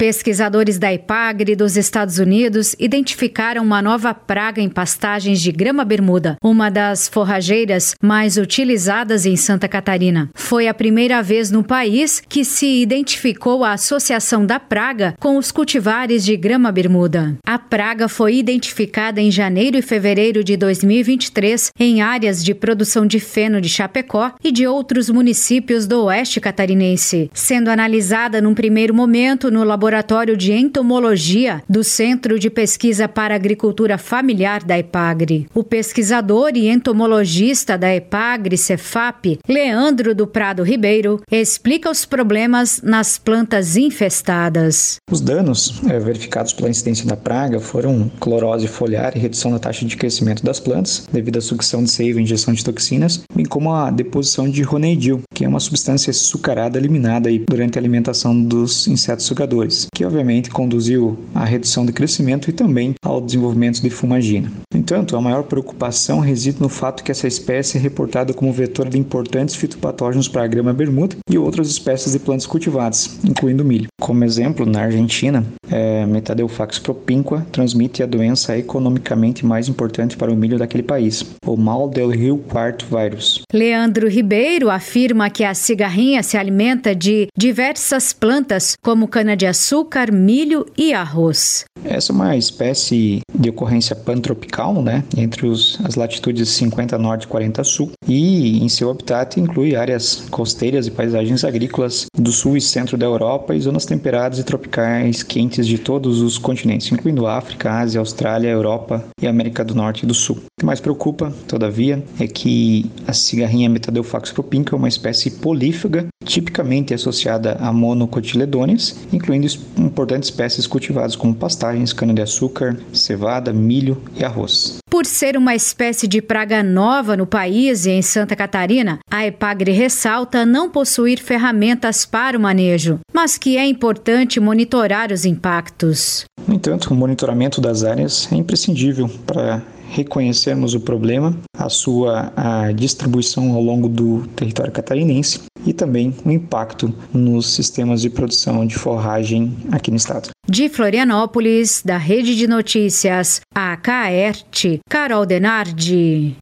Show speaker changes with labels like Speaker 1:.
Speaker 1: Pesquisadores da IPAGRE dos Estados Unidos identificaram uma nova praga em pastagens de grama bermuda, uma das forrageiras mais utilizadas em Santa Catarina. Foi a primeira vez no país que se identificou a associação da praga com os cultivares de grama bermuda. A praga foi identificada em janeiro e fevereiro de 2023 em áreas de produção de feno de Chapecó e de outros municípios do oeste catarinense, sendo analisada num primeiro momento no laboratório Laboratório de Entomologia do Centro de Pesquisa para Agricultura Familiar da EPAGRE. O pesquisador e entomologista da EPAGRE Cefap, Leandro do Prado Ribeiro, explica os problemas nas plantas infestadas.
Speaker 2: Os danos é, verificados pela incidência da praga foram clorose foliar e redução da taxa de crescimento das plantas, devido à sucção de seiva e injeção de toxinas, bem como a deposição de roneidil, que é uma substância açucarada eliminada durante a alimentação dos insetos sugadores que obviamente conduziu à redução de crescimento e também ao desenvolvimento de fumagina. No entanto, a maior preocupação reside no fato que essa espécie é reportada como vetor de importantes fitopatógenos para a grama bermuda e outras espécies de plantas cultivadas, incluindo milho. Como exemplo, na Argentina, é, Metadelphax propinqua transmite a doença economicamente mais importante para o milho daquele país, o mal del rio quarto
Speaker 1: Leandro Ribeiro afirma que a cigarrinha se alimenta de diversas plantas, como cana-de-açúcar, milho e arroz.
Speaker 2: Essa é uma espécie de ocorrência pantropical, né, entre os, as latitudes 50 norte e 40 sul, e em seu habitat inclui áreas costeiras e paisagens agrícolas do sul e centro da Europa e zonas temperadas e tropicais quentes de todos os continentes, incluindo África, Ásia, Austrália, Europa e América do Norte e do Sul. O que mais preocupa, todavia, é que a cigarrinha Metadelphax propinca é uma espécie polífaga, tipicamente associada a monocotiledôneas, incluindo importantes espécies cultivadas como pastagens, cana-de-açúcar, cevada, milho e arroz.
Speaker 1: Por ser uma espécie de praga nova no país e em Santa Catarina, a EPAGRE ressalta não possuir ferramentas para o manejo, mas que é importante monitorar os impactos.
Speaker 2: No entanto, o monitoramento das áreas é imprescindível para reconhecermos o problema, a sua a distribuição ao longo do território catarinense e também o impacto nos sistemas de produção de forragem aqui no estado.
Speaker 1: De Florianópolis, da Rede de Notícias, a Carol Denardi.